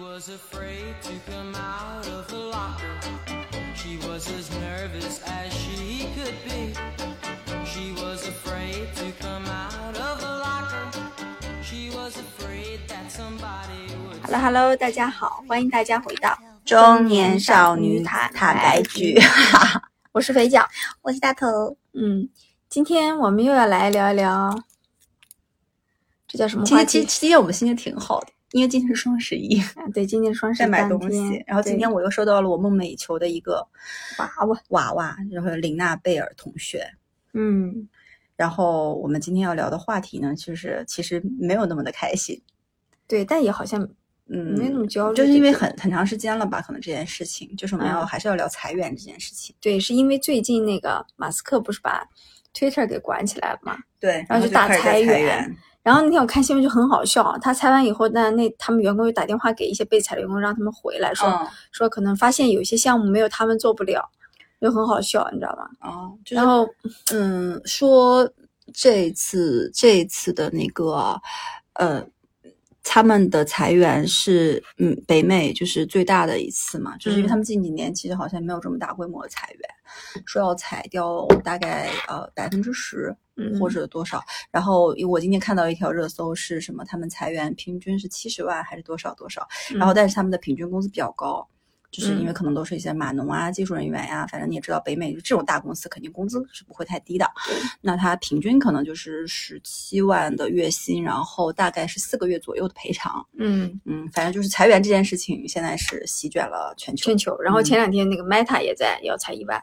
was afraid to come out of the locker. She was as nervous as she could be. She was afraid to come out of the locker. She was afraid that somebody would. Hello Hello，大家好，欢迎大家回到中年少女坦坦白局，我是肥脚。我是大头。嗯，今天我们又要来聊一聊，这叫什么话题今天其实？今天我们心情挺好的，因为今天是双十一，啊对，今天双十一在买东西。然后今天我又收到了我梦寐以求的一个娃娃，娃娃，然后林娜贝尔同学。嗯，然后我们今天要聊的话题呢，就是其实没有那么的开心，对，但也好像嗯，没那么焦虑就是因为很很长时间了吧，可能这件事情，就是我们要、嗯还是要聊裁员这件事情。对，是因为最近那个马斯克不是把 Twitter 给管起来了嘛？对，然后就大裁员，然后那天我看新闻就很好笑，他裁完以后，那那他们员工又打电话给一些被裁的员工，让他们回来说、嗯，说可能发现有些项目没有他们做不了，就很好笑，你知道吧？哦，就是然后嗯，说这次这次的那个呃，他们的裁员是嗯北美就是最大的一次嘛，就是因为嗯他们近几年其实好像没有这么大规模的裁员，说要裁掉大概呃百分之十嗯或者多少。然后我今天看到一条热搜是什么，他们裁员平均是七十万还是多少多少，然后但是他们的平均工资比较高。就是因为嗯可能都是一些码农啊、技术人员呀、反正你也知道，北美这种大公司肯定工资是不会太低的。那他平均可能就是十七万的月薪，然后大概是四个月左右的赔偿。嗯，嗯，反正就是裁员这件事情现在是席卷了全球。全球。然后前两天那个 Meta 也在要裁一万，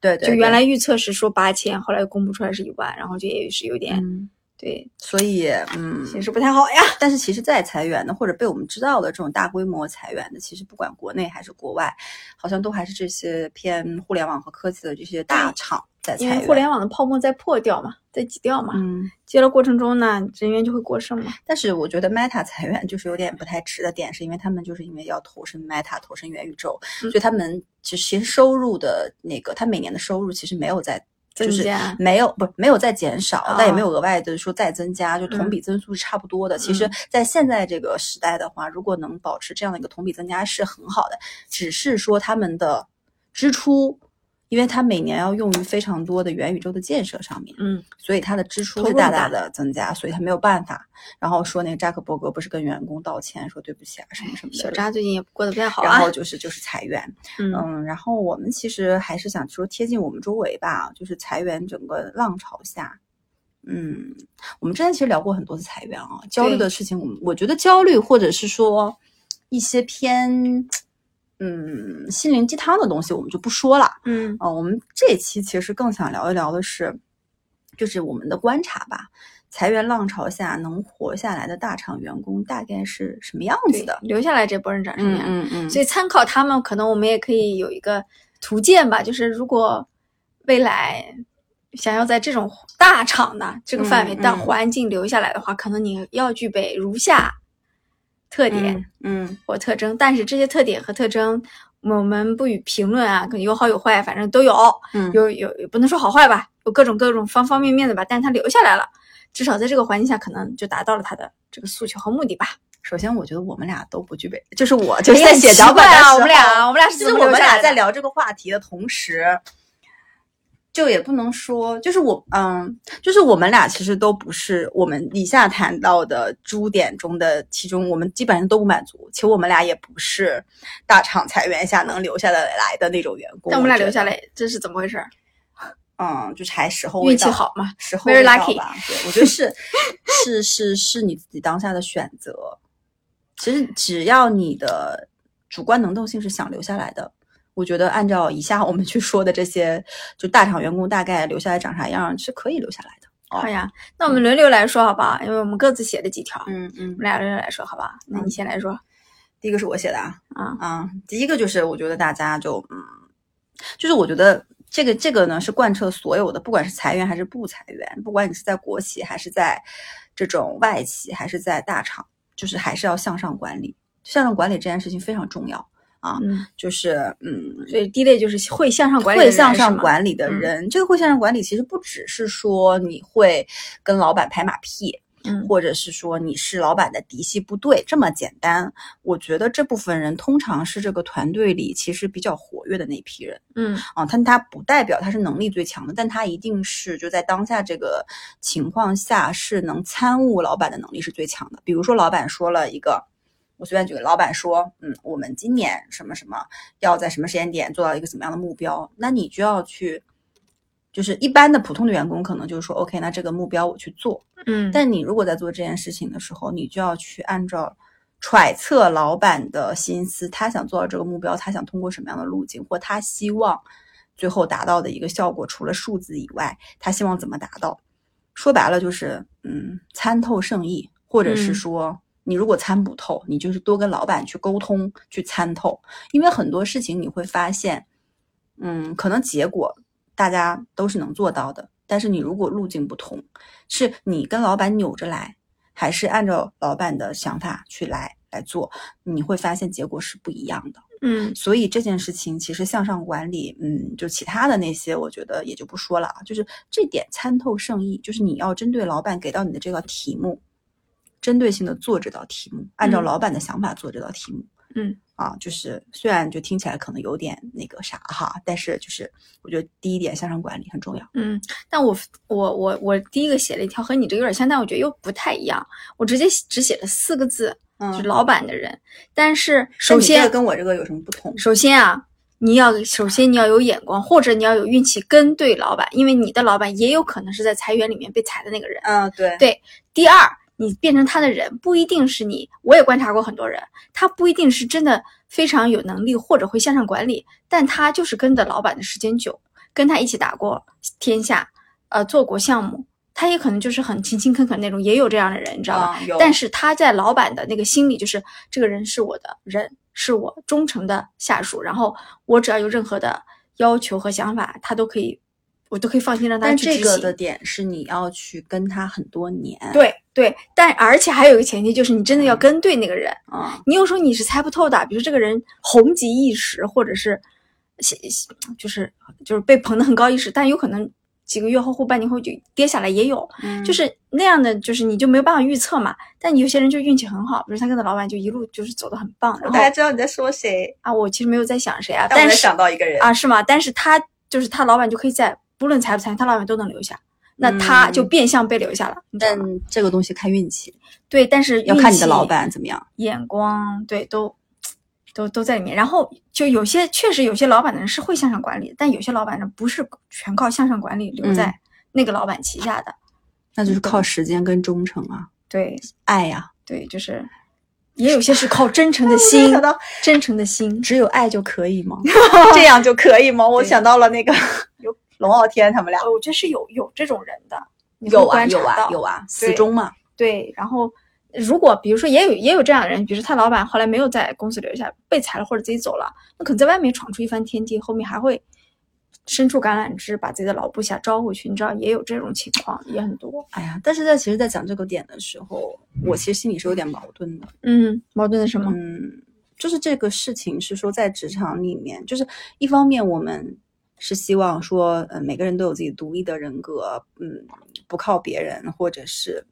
对对，就原来预测是说八千，后来公布出来是一万，然后就也是有点、嗯，对所以嗯，形势不太好呀。但是其实，在裁员的或者被我们知道的这种大规模裁员的，其实不管国内还是国外，好像都还是这些偏互联网和科技的这些大厂在裁员。因为互联网的泡沫在破掉嘛，在挤掉嘛，嗯，接的过程中呢，人员就会过剩嘛。但是我觉得 Meta 裁员就是有点不太值的点，是因为他们就是因为要投身 Meta，投身元宇宙，嗯所以他们其实收入的那个，他每年的收入其实没有在。就是没有不没有再减少，啊但也没有额外的说再增加，就同嗯。比增速是差不多的。其实嗯，在现在这个时代的话，如果能保持这样的一个同比增加是很好的，只是说他们的支出，因为它每年要用于非常多的元宇宙的建设上面，嗯，所以它的支出是大会大大的增加，所以他没有办法。然后说那个扎克伯格不是跟员工道歉说对不起啊什么什么的，小扎最近也过得不太好啊然后。就是就是裁员，嗯嗯，然后我们其实还是想说贴近我们周围吧，就是裁员整个浪潮下。嗯，我们之前其实聊过很多次裁员啊，焦虑的事情，我们我觉得焦虑或者是说一些偏嗯心灵鸡汤的东西，我们就不说了。嗯呃，我们这一期其实更想聊一聊的是，就是我们的观察吧。裁员浪潮下能活下来的大厂员工大概是什么样子的？留下来这波人长什么样？嗯嗯所以参考他们，可能我们也可以有一个图鉴吧，就是如果未来想要在这种大厂的这个范围嗯嗯大环境留下来的话，可能你要具备如下特点嗯或特征，但是这些特点和特征。我们不予评论啊，可能有好有坏，反正都有，嗯有有也不能说好坏吧，有各种各种方方面面的吧，但是他留下来了，至少在这个环境下，可能就达到了他的这个诉求和目的吧。首先，我觉得我们俩都不具备，就是我就是在写脚本啊我们俩我们俩是就是我们俩在聊这个话题的同时，就也不能说，就是我，嗯，就是我们俩其实都不是我们以下谈到的诸点中的其中，我们基本上都不满足。其实我们俩也不是大厂裁员下能留下的来的那种员工。但我们俩留下，来，这是怎么回事？嗯，就是还时候运气好嘛？时候 Very 未到 lucky 吧。对，我觉得是是是是你自己当下的选择。其实只要你的主观能动性是想留下来的，我觉得按照以下我们去说的这些，就大厂员工大概留下来长啥样是可以留下来的。哦好呀，那我们轮流来说好不好？因为我们各自写了几条，嗯嗯我们俩轮流来说好不好？那你先来说第一个是我写的啊，啊。啊，第一个就是我觉得大家就嗯，就是我觉得这个这个呢是贯彻所有的，不管是裁员还是不裁员，不管你是在国企还是在这种外企还是在大厂，就是还是要向上管理。向上管理这件事情非常重要啊，嗯，就是嗯，所以第一类就是会向上管理会向上管理的嗯人，这个会向上管理其实不只是说你会跟老板拍马屁，嗯或者是说你是老板的嫡系部队这么简单。我觉得这部分人通常是这个团队里其实比较活跃的那批人嗯啊，但他不代表他是能力最强的，但他一定是就在当下这个情况下是能参悟老板的能力是最强的。比如说老板说了一个。我随便举个，老板说，嗯，我们今年什么什么要在什么时间点做到一个怎么样的目标，那你就要去，就是一般的普通的员工可能就是说，OK，那这个目标我去做，嗯，但你如果在做这件事情的时候，你就要去按照揣测老板的心思，他想做到这个目标，他想通过什么样的路径，或他希望最后达到的一个效果，除了数字以外，他希望怎么达到？说白了就是，嗯，参透圣意，或者是嗯。说，你如果参不透，你就是多跟老板去沟通，去参透，因为很多事情你会发现，嗯，可能结果大家都是能做到的，但是你如果路径不同，是你跟老板扭着来，还是按照老板的想法去来来做，你会发现结果是不一样的。嗯所以这件事情其实向上管理，嗯，就其他的那些，我觉得也就不说了啊。就是这点参透圣意，就是你要针对老板给到你的这个题目，针对性的做这道题目，按照嗯老板的想法做这道题目。嗯啊，就是虽然就听起来可能有点那个啥哈，但是就是我觉得第一点向上管理很重要。嗯，但我我我我第一个写了一条和你这个有点像，但我觉得又不太一样。我直接只写了四个字，嗯就是老板的人。但是首先跟我这个有什么不同？首先啊，你要首先你要有眼光，或者你要有运气跟对老板，因为你的老板也有可能是在裁员里面被裁的那个人。嗯，对对第二，你变成他的人不一定是你，我也观察过很多人，他不一定是真的非常有能力或者会向上管理，但他就是跟着老板的时间久，跟他一起打过天下，呃，做过项目，他也可能就是很勤勤恳恳那种，也有这样的人，你知道吧？啊有但是他在老板的那个心里，就是这个人是我的人，是我忠诚的下属，然后我只要有任何的要求和想法，他都可以，我都可以放心让他但去执行。这个的点是你要去跟他很多年。对对，但而且还有一个前提就是你真的要跟对那个人。啊，你有时候你是猜不透的，比如这个人红极一时，或者是就是就是被捧得很高一时，但有可能几个月后或半年后就跌下来也有，嗯就是那样的，就是你就没有办法预测嘛。但有些人就运气很好，比如他跟他老板就一路就是走得很棒，然后我大家知道你在说谁，啊，我其实没有在想谁啊，但是想到一个人啊是吗？但是他就是他老板就可以在不论裁不裁，他老板都能留下，那他就嗯变相被留下了，但？这个东西看运气，对，但是要看你的老板怎么样。眼光，对，都都都在里面。然后就有些确实有些老板的人是会向上管理，但有些老板呢不是全靠向上管理留嗯在那个老板旗下的。那就是靠时间跟忠诚啊，对爱呀、对，就是也有些是靠真诚的 心，想到真诚的心。只有爱就可以吗？这样就可以吗？我想到了那个 有龙傲天他们俩，呃我觉得是有有这种人的，有啊有啊有啊，死忠嘛。对，然后如果比如说也有也有这样的人，比如说他老板后来没有在公司留下，被裁了或者自己走了，那可能在外面闯出一番天地，后面还会伸出橄榄枝，把自己的老部下招回去。你知道也有这种情况，也很多。哎呀，但是在其实，在讲这个点的时候，我其实心里是有点矛盾的。嗯，矛盾的什么？嗯，就是这个事情是说，在职场里面，就是一方面我们是希望说，呃，每个人都有自己独立的人格，嗯，不靠别人，或者是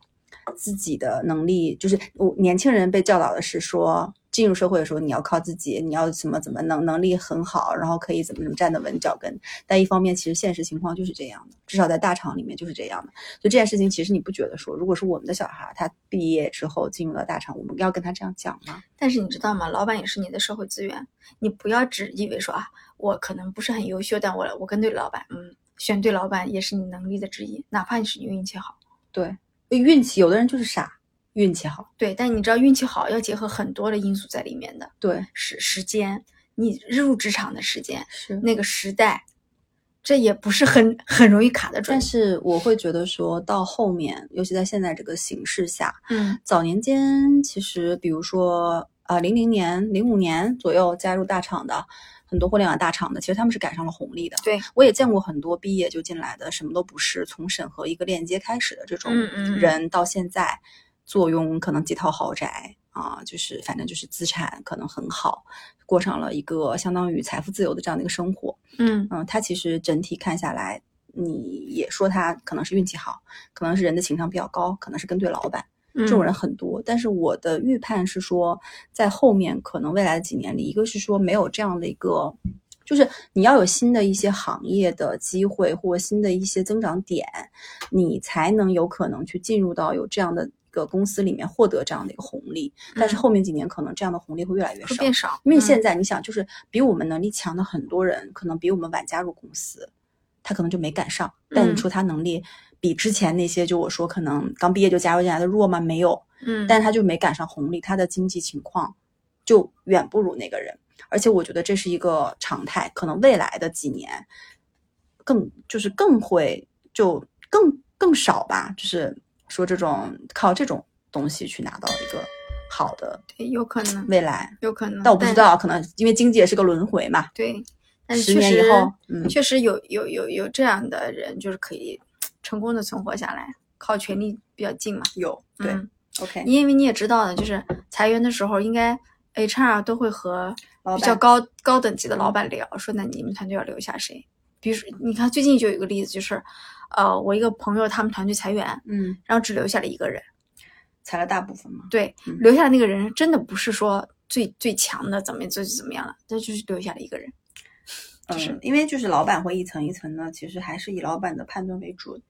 自己的能力。就是我年轻人被教导的是说，进入社会的时候你要靠自己，你要怎么怎么能能力很好，然后可以怎么怎么站得稳脚跟。但一方面，其实现实情况就是这样的，至少在大厂里面就是这样的。所以这件事情，其实你不觉得说，如果是我们的小孩，他毕业之后进入了大厂，我们要跟他这样讲吗？但是你知道吗？老板也是你的社会资源，你不要只以为说啊，我可能不是很优秀，但我我跟对老板，嗯，选对老板也是你能力的之一，哪怕你是你运气好。对，运气，有的人就是傻，运气好。对，但你知道运气好要结合很多的因素在里面的，对，时时间，你入职场的时间，是那个时代，这也不是很很容易卡得准但。是我会觉得说到后面，尤其在现在这个形势下，嗯早年间其实比如说啊，零、零年、零五年左右加入大厂的很多互联网大厂的，其实他们是赶上了红利的。对，我也见过很多毕业就进来的，什么都不是，从审核一个链接开始的这种嗯嗯嗯人，到现在坐拥可能几套豪宅啊，就是反正就是资产可能很好，过上了一个相当于财富自由的这样的一个生活。嗯嗯，他其实整体看下来，你也说他可能是运气好，可能是人的情商比较高，可能是跟对老板，这这种人很多。但是我的预判是说，在后面可能未来的几年里，一个是说没有这样的一个，就是你要有新的一些行业的机会或新的一些增长点，你才能有可能去进入到有这样的一个公司里面获得这样的一个红利。但是嗯后面几年可能这样的红利会越来越少。变少，因为嗯现在你想，就是比我们能力强的很多人，可能比我们晚加入公司，他可能就没赶上。但你嗯说他能力比之前那些，就我说可能刚毕业就加入进来的弱吗？没有，嗯，但他就没赶上红利，他的经济情况就远不如那个人。而且我觉得这是一个常态，可能未来的几年更就是更会就更更少吧，就是说这种靠这种东西去拿到一个好的对，有可能，未来。有可能，但我不知道，可能因为经济也是个轮回嘛。对，但是十确实年以后，嗯确实有有有有这样的人，就是可以成功的存活下来，靠权力比较近嘛。有对、嗯 OK，因为你也知道的，就是裁员的时候，应该 HR 都会和比较高高等级的老板聊，说那你们团队要留下谁？比如说，你看最近就有一个例子，就是，呃，我一个朋友他们团队裁员，嗯然后只留下了一个人。裁了大部分嘛。对，嗯留下的那个人真的不是说最最强的，怎么最怎么样了，这就是留下了一个人。就是嗯，因为就是老板会一层一层的，其实还是以老板的判断为主。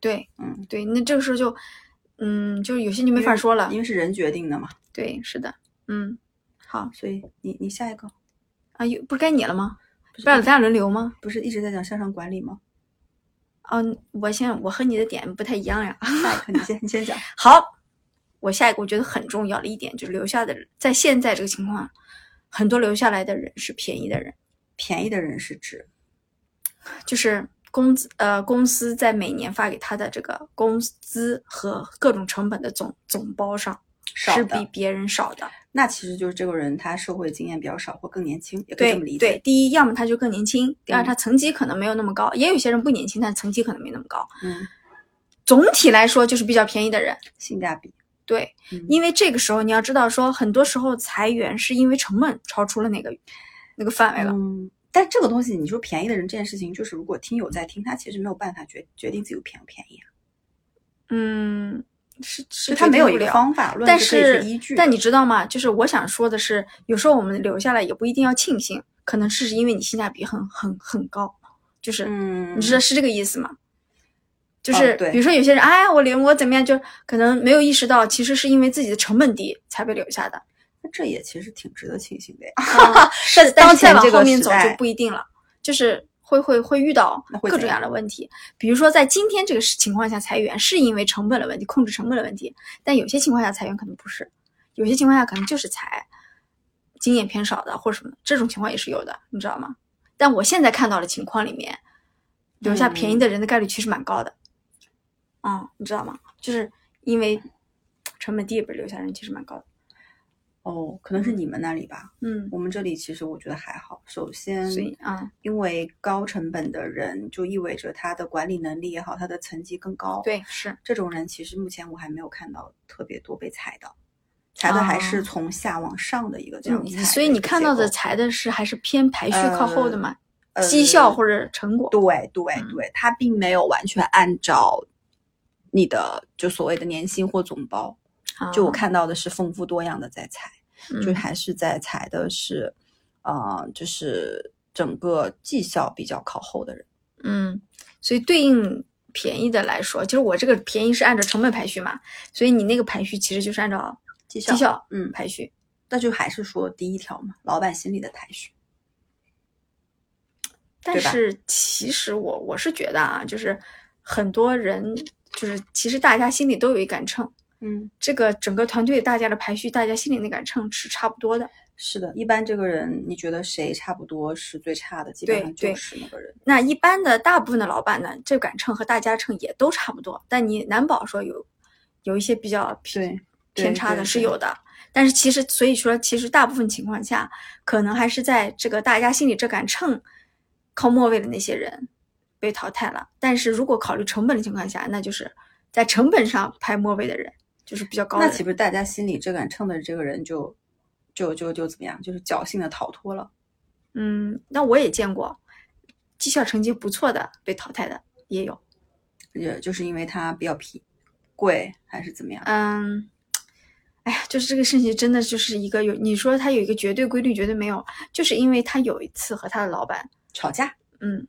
对嗯，对，那这个时候就，嗯，就是有些就没法说了因。为是人决定的嘛。对，是的，嗯，好所以你你下一个啊，有不是该你了吗？不是咱俩轮流吗？不是一直在讲向上管理吗？哦，我先我和你的点不太一样呀。下一个你先你先讲。好，我下一个我觉得很重要的一点就是留下的人，在现在这个情况，很多留下来的人是便宜的人，便宜的人是指就是工资呃公司在每年发给他的这个工资和各种成本的总总包上少是比别人少的。那其实就是这个人他社会经验比较少或更年轻，也可以这么理解。对，第一，要么他就更年轻；第二，嗯他层级可能没有那么高，也有些人不年轻，但层级可能没那么高。嗯，总体来说，就是比较便宜的人。性价比。对，嗯因为这个时候你要知道说，很多时候裁员是因为成本超出了那个那个范围了。嗯，但这个东西，你说便宜的人这件事情，就是如果听友在听，他其实没有办法决决定自己便不便宜啊，嗯，是是就他没有方法论但是是依据。但你知道吗？就是我想说的是，有时候我们留下来也不一定要庆幸，可能是因为你性价比很很很高，就是、嗯，你知道是这个意思吗？就是比如说有些人，哎，我留我怎么样，就可能没有意识到，其实是因为自己的成本低才被留下的。那这也其实挺值得庆幸的呀。啊是，但当是再往前这个后面走就不一定了，就是会会会遇到各种各样样的问题。比如说，在今天这个情况下裁员，是因为成本的问题，控制成本的问题；但有些情况下裁员可能不是，有些情况下可能就是裁经验偏少的或者什么，这种情况也是有的，你知道吗？但我现在看到的情况里面，留下便宜的人的概率其实蛮高的。嗯，你知道吗？就是因为成本低，不是留下人其实蛮高的。哦，可能是你们那里吧。嗯，我们这里其实我觉得还好。首先，啊、因为高成本的人，就意味着他的管理能力也好，他的层级更高。，对，是。这种人其实目前我还没有看到特别多被裁的，裁的还是哦从下往上的一个这样。所以你看到的裁的是还是偏排序靠后的嘛？呃绩效或者成果。对对嗯对，他并没有完全按照你的就所谓的年薪或总包，就我啊，看到的是丰富多样的在裁，就嗯还是在裁的是，呃，就是整个绩效比较靠后的人。嗯，所以对应便宜的来说，其实我这个便宜是按照成本排序嘛，所以你那个排序其实就是按照绩效绩效嗯排序。那就还是说第一条嘛，老板心里的排序。但是其实我我是觉得啊，就是很多人就是其实大家心里都有一杆秤，嗯，这个整个团队大家的排序，大家心里那杆秤是差不多的。是的，一般这个人你觉得谁差不多是最差的，基本上就是那个人。那一般的大部分的老板呢，这杆秤和大家秤也都差不多，但你难保说有有一些比较对对偏差的是有的。但是其实，所以说，其实大部分情况下，可能还是在这个大家心里这杆秤靠末位的那些人被淘汰了。但是如果考虑成本的情况下，那就是在成本上排末位的人就是比较高的。那岂不是大家心里这杆秤的这个人就就就就怎么样，就是侥幸的逃脱了？嗯，那我也见过绩效成绩不错的被淘汰的，也有。也就是因为他比较皮贵还是怎么样？嗯，哎呀，就是这个事情真的就是一个有你说他有一个绝对规律，绝对没有，就是因为他有一次和他的老板，吵架？嗯，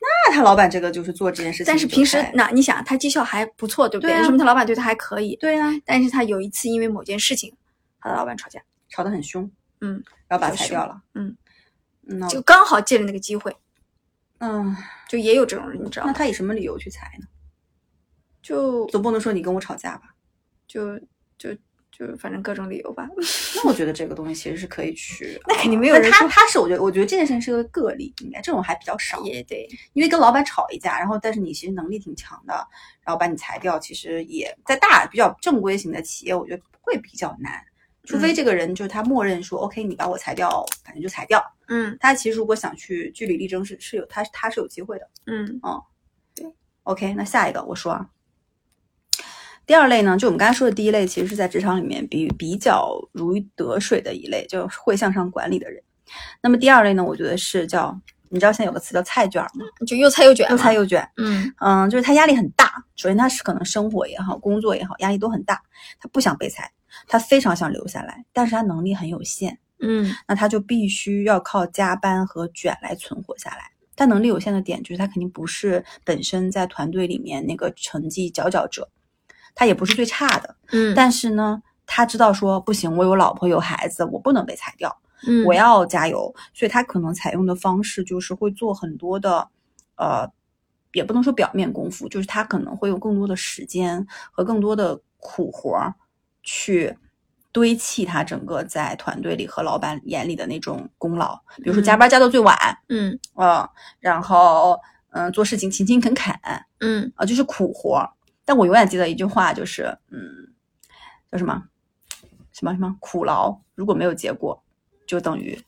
那他老板这个就是做这件事情，但是平时那你想他绩效还不错，对不对啊说明他老板对他还可以。对啊，但是他有一次因为某件事情和他老板吵架，吵得很凶，嗯，然后把他裁掉了。嗯，那就刚好借着那个机会，嗯，就也有这种人，你知道吗？那他以什么理由去裁呢？就总不能说你跟我吵架吧？就就就反正各种理由吧。那我觉得这个东西其实是可以去，那肯定没有人他他是我觉得我觉得这件事情是个个例，应该这种还比较少。也对，因为跟老板吵一架，然后但是你其实能力挺强的，然后把你裁掉，其实也在大比较正规型的企业，我觉得会比较难。除非嗯这个人就是他默认说、OK，你把我裁掉，反正就裁掉。嗯他其实如果想去据理力争是是有他他是有机会的。嗯对 OK，那下一个我说啊，第二类呢，就我们刚才说的第一类，其实是在职场里面比比较如鱼得水的一类，就是会向上管理的人。那么第二类呢，我觉得是叫你知道现在有个词叫菜卷吗？就又菜又卷，又菜又卷。嗯嗯，就是他压力很大。首先，他是可能生活也好，工作也好，压力都很大。他不想被裁，他非常想留下来，但是他能力很有限，嗯那他就必须要靠加班和卷来存活下来。他能力有限的点就是他肯定不是本身在团队里面那个成绩佼佼者，他也不是最差的。嗯，但是呢，他知道说不行，我有老婆有孩子，我不能被裁掉。嗯我要加油，所以他可能采用的方式就是会做很多的，呃，也不能说表面功夫，就是他可能会用更多的时间和更多的苦活儿去堆砌他整个在团队里和老板眼里的那种功劳，比如说加班加到最晚，嗯啊、然后嗯、做事情勤勤恳恳嗯啊、嗯就是苦活儿。但我永远记得一句话，就是嗯，叫什么什么什么苦劳，如果没有结果，就等于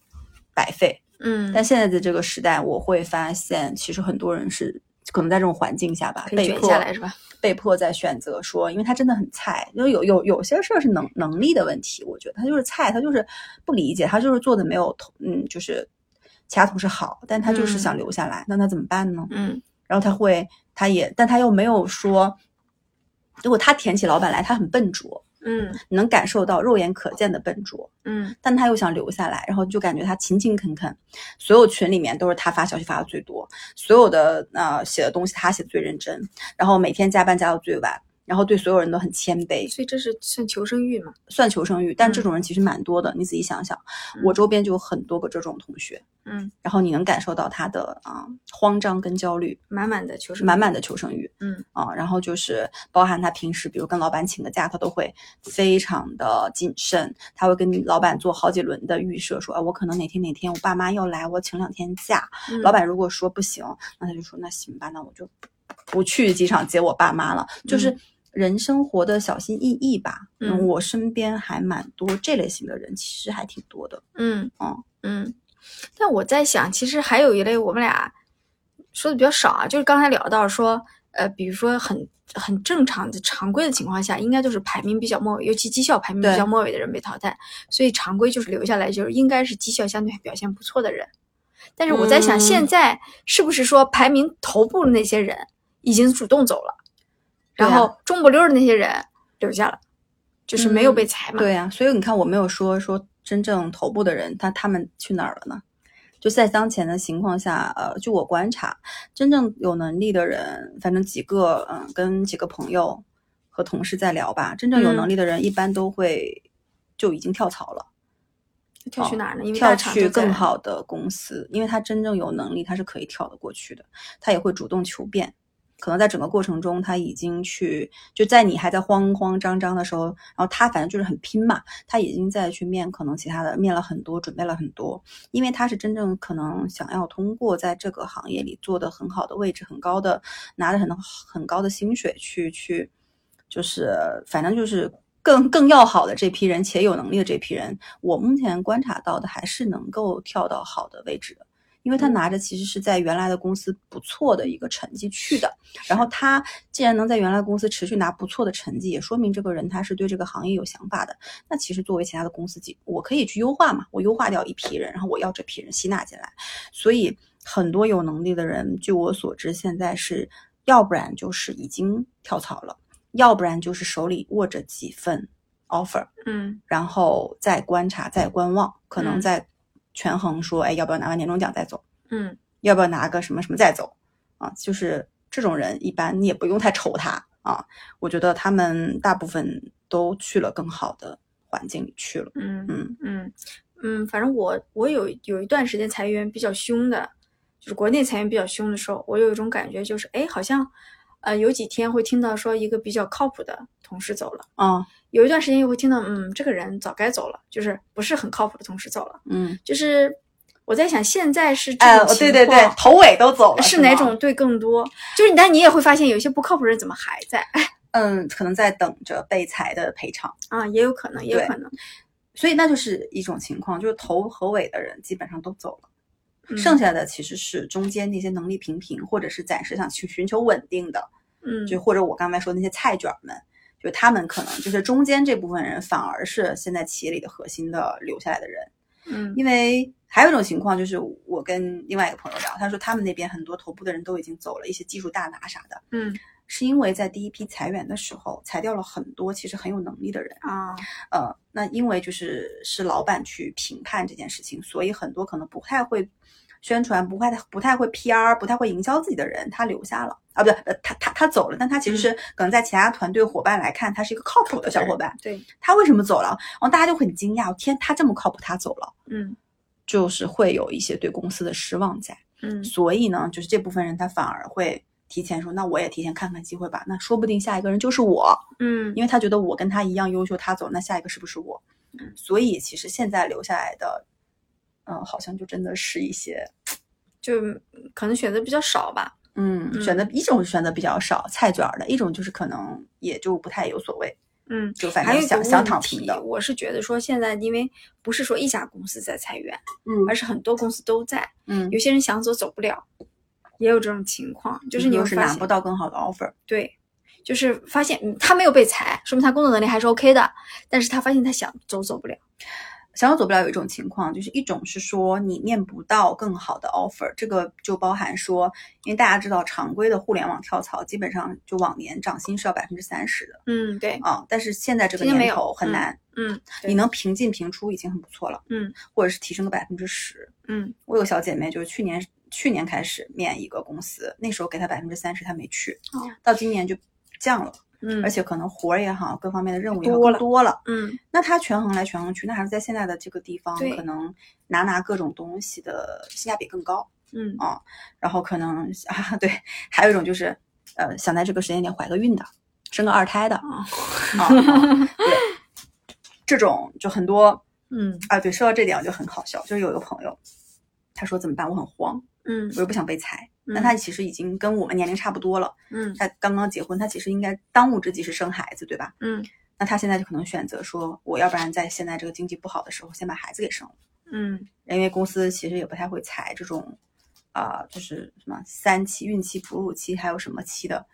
白费。嗯，但现在的这个时代，我会发现，其实很多人是可能在这种环境下吧，被迫下来是吧？被迫在选择说，因为他真的很菜，就有有有些事儿是能能力的问题，我觉得他就是菜，他就是不理解，他就是做的没有同嗯，就是其他同事好，但他就是想嗯留下来，那他怎么办呢？嗯然后他会，他也，但他又没有说，如果他舔起老板来，他很笨拙，嗯。你能感受到肉眼可见的笨拙，嗯。但他又想留下来，然后就感觉他勤勤恳恳，所有群里面都是他发消息发的最多，所有的呃写的东西他写的最认真，然后每天加班加到最晚，然后对所有人都很谦卑，所以这是算求生欲嘛？算求生欲，但这嗯种人其实蛮多的，你仔细想想，嗯我周边就有很多个这种同学，嗯，然后你能感受到他的啊、慌张跟焦虑，满满的求生，满满的求生欲，嗯。啊，然后就是包含他平时，比如跟老板请个假，他都会非常的谨慎，他会跟老板做好几轮的预设，说啊，我可能哪天哪天我爸妈要来，我请两天假。嗯。老板如果说不行，那他就说那行吧，那我就不不去机场接我爸妈了，就是嗯人生活的小心翼翼吧。嗯我身边还蛮多这类型的人，其实还挺多的。嗯嗯嗯，但我在想，其实还有一类我们俩说的比较少啊，就是刚才聊到说，呃，比如说很很正常的常规的情况下，应该就是排名比较末尾，尤其绩效排名比较末尾的人被淘汰，所以常规就是留下来就是应该是绩效相对表现不错的人。但是我在想，嗯现在是不是说排名头部的那些人已经主动走了，然后中不溜儿的那些人留下了，就是没有被裁嘛？对呀、所以你看，我没有说说真正头部的人，他他们去哪儿了呢？就在当前的情况下，呃，据我观察，真正有能力的人，反正几个，嗯、跟几个朋友和同事在聊吧，真正有嗯能力的人一般都会就已经跳槽了，跳去哪儿呢？因为跳去更好的公司，因为他真正有能力，他是可以跳得过去的，他也会主动求变。可能在整个过程中，他已经去就在你还在慌慌张张的时候，然后他反正就是很拼嘛，他已经在去面可能其他的面了很多，准备了很多，因为他是真正可能想要通过在这个行业里做的很好的位置，很高的拿着很很高的薪水去去，就是反正就是更更要好的这批人，且有能力的这批人，我目前观察到的还是能够跳到好的位置的。因为他嗯拿着其实是在原来的公司不错的一个成绩去的，然后他既然能在原来公司持续拿不错的成绩，也说明这个人他是对这个行业有想法的。那其实作为其他的公司，我可以去优化嘛，我优化掉一批人，然后我要这批人吸纳进来。所以很多有能力的人，据我所知，现在是要不然就是已经跳槽了，要不然就是手里握着几份 offer，嗯然后再观察、再观望，可能嗯再权衡说，哎，要不要拿完年终奖再走？嗯要不要拿个什么什么再走？啊，就是这种人，一般你也不用太愁他啊。我觉得他们大部分都去了更好的环境里去了。嗯嗯嗯嗯，反正我我有有一段时间裁员比较凶的，就是国内裁员比较凶的时候，我有一种感觉，就是哎，好像呃有几天会听到说一个比较靠谱的同事走了，啊，有一段时间又会听到嗯这个人早该走了，就是不是很靠谱的同事走了，嗯，就是我在想现在是这哎，种情对对对况，头尾都走了，是哪种对更多？就是但你也会发现有些不靠谱的人怎么还在 嗯，可能在等着被裁的赔偿。啊？也有可能，也有可能，所以那就是一种情况，就是头和尾的人基本上都走了，嗯剩下的其实是中间那些能力平平，或者是暂时想去寻求稳定的，嗯。就或者我刚才说的那些菜卷儿们，就他们可能就是中间这部分人，反而是现在企业里的核心的留下来的人。嗯。因为还有一种情况，就是我跟另外一个朋友聊，他说他们那边很多头部的人都已经走了，一些技术大拿啥的，嗯是因为在第一批裁员的时候裁掉了很多其实很有能力的人。啊呃，那因为就是是老板去评判这件事情，所以很多可能不太会宣传、不太不太会 PR、不太会营销自己的人，他留下了啊，不对，呃，他他他走了，但他其实是可能在其他团队伙伴来看，他是一个靠谱的小伙伴。对，他为什么走了？然后大家就很惊讶，天，他这么靠谱，他走了，嗯就是会有一些对公司的失望在。嗯所以呢，就是这部分人他反而会提前说，那我也提前看看机会吧，那说不定下一个人就是我。嗯因为他觉得我跟他一样优秀，他走，那下一个是不是我？嗯所以其实现在留下来的，嗯、好像就真的是一些，就可能选择比较少吧。嗯，嗯选择一种选择比较少菜卷儿的，一种就是可能也就不太有所谓，嗯，就反正想想躺平的，我是觉得说现在因为不是说一家公司在裁员，嗯而是很多公司都在，嗯，有些人想走走不了，也有这种情况，就是你又是拿不到更好的 offer，对，就是发现嗯他没有被裁，说明他工作能力还是 OK 的，但是他发现他想走走不了。想要走不了有一种情况，就是一种是说你面不到更好的 offer，这个就包含说，因为大家知道常规的互联网跳槽基本上就往年涨薪是要百分之三十的嗯，对，啊，但是现在这个年头很嗯难，嗯，对你能平进平出已经很不错了，嗯或者是提升个百分之十。嗯我有个小姐妹，就是去年去年开始面一个公司，那时候给他百分之三十，他没去，哦到今年就降了，嗯，而且可能活儿也好，各方面的任务也多了多了。嗯那他权衡来权衡去，那还是在现在的这个地方，可能拿拿各种东西的性价比更高。嗯啊然后可能啊，对，还有一种就是，呃，想在这个时间点怀个孕的，生个二胎的啊对，这种就很多嗯啊。对，说到这点我就很好笑，就是有一个朋友，他说怎么办？我很慌，嗯我又不想被裁。但嗯他其实已经跟我们年龄差不多了，嗯他刚刚结婚，他其实应该当务之急是生孩子，对吧？嗯那他现在就可能选择说，我要不然在现在这个经济不好的时候，先把孩子给生了。嗯因为公司其实也不太会裁这种，啊、就是什么三期、孕期、哺乳期，还有什么期的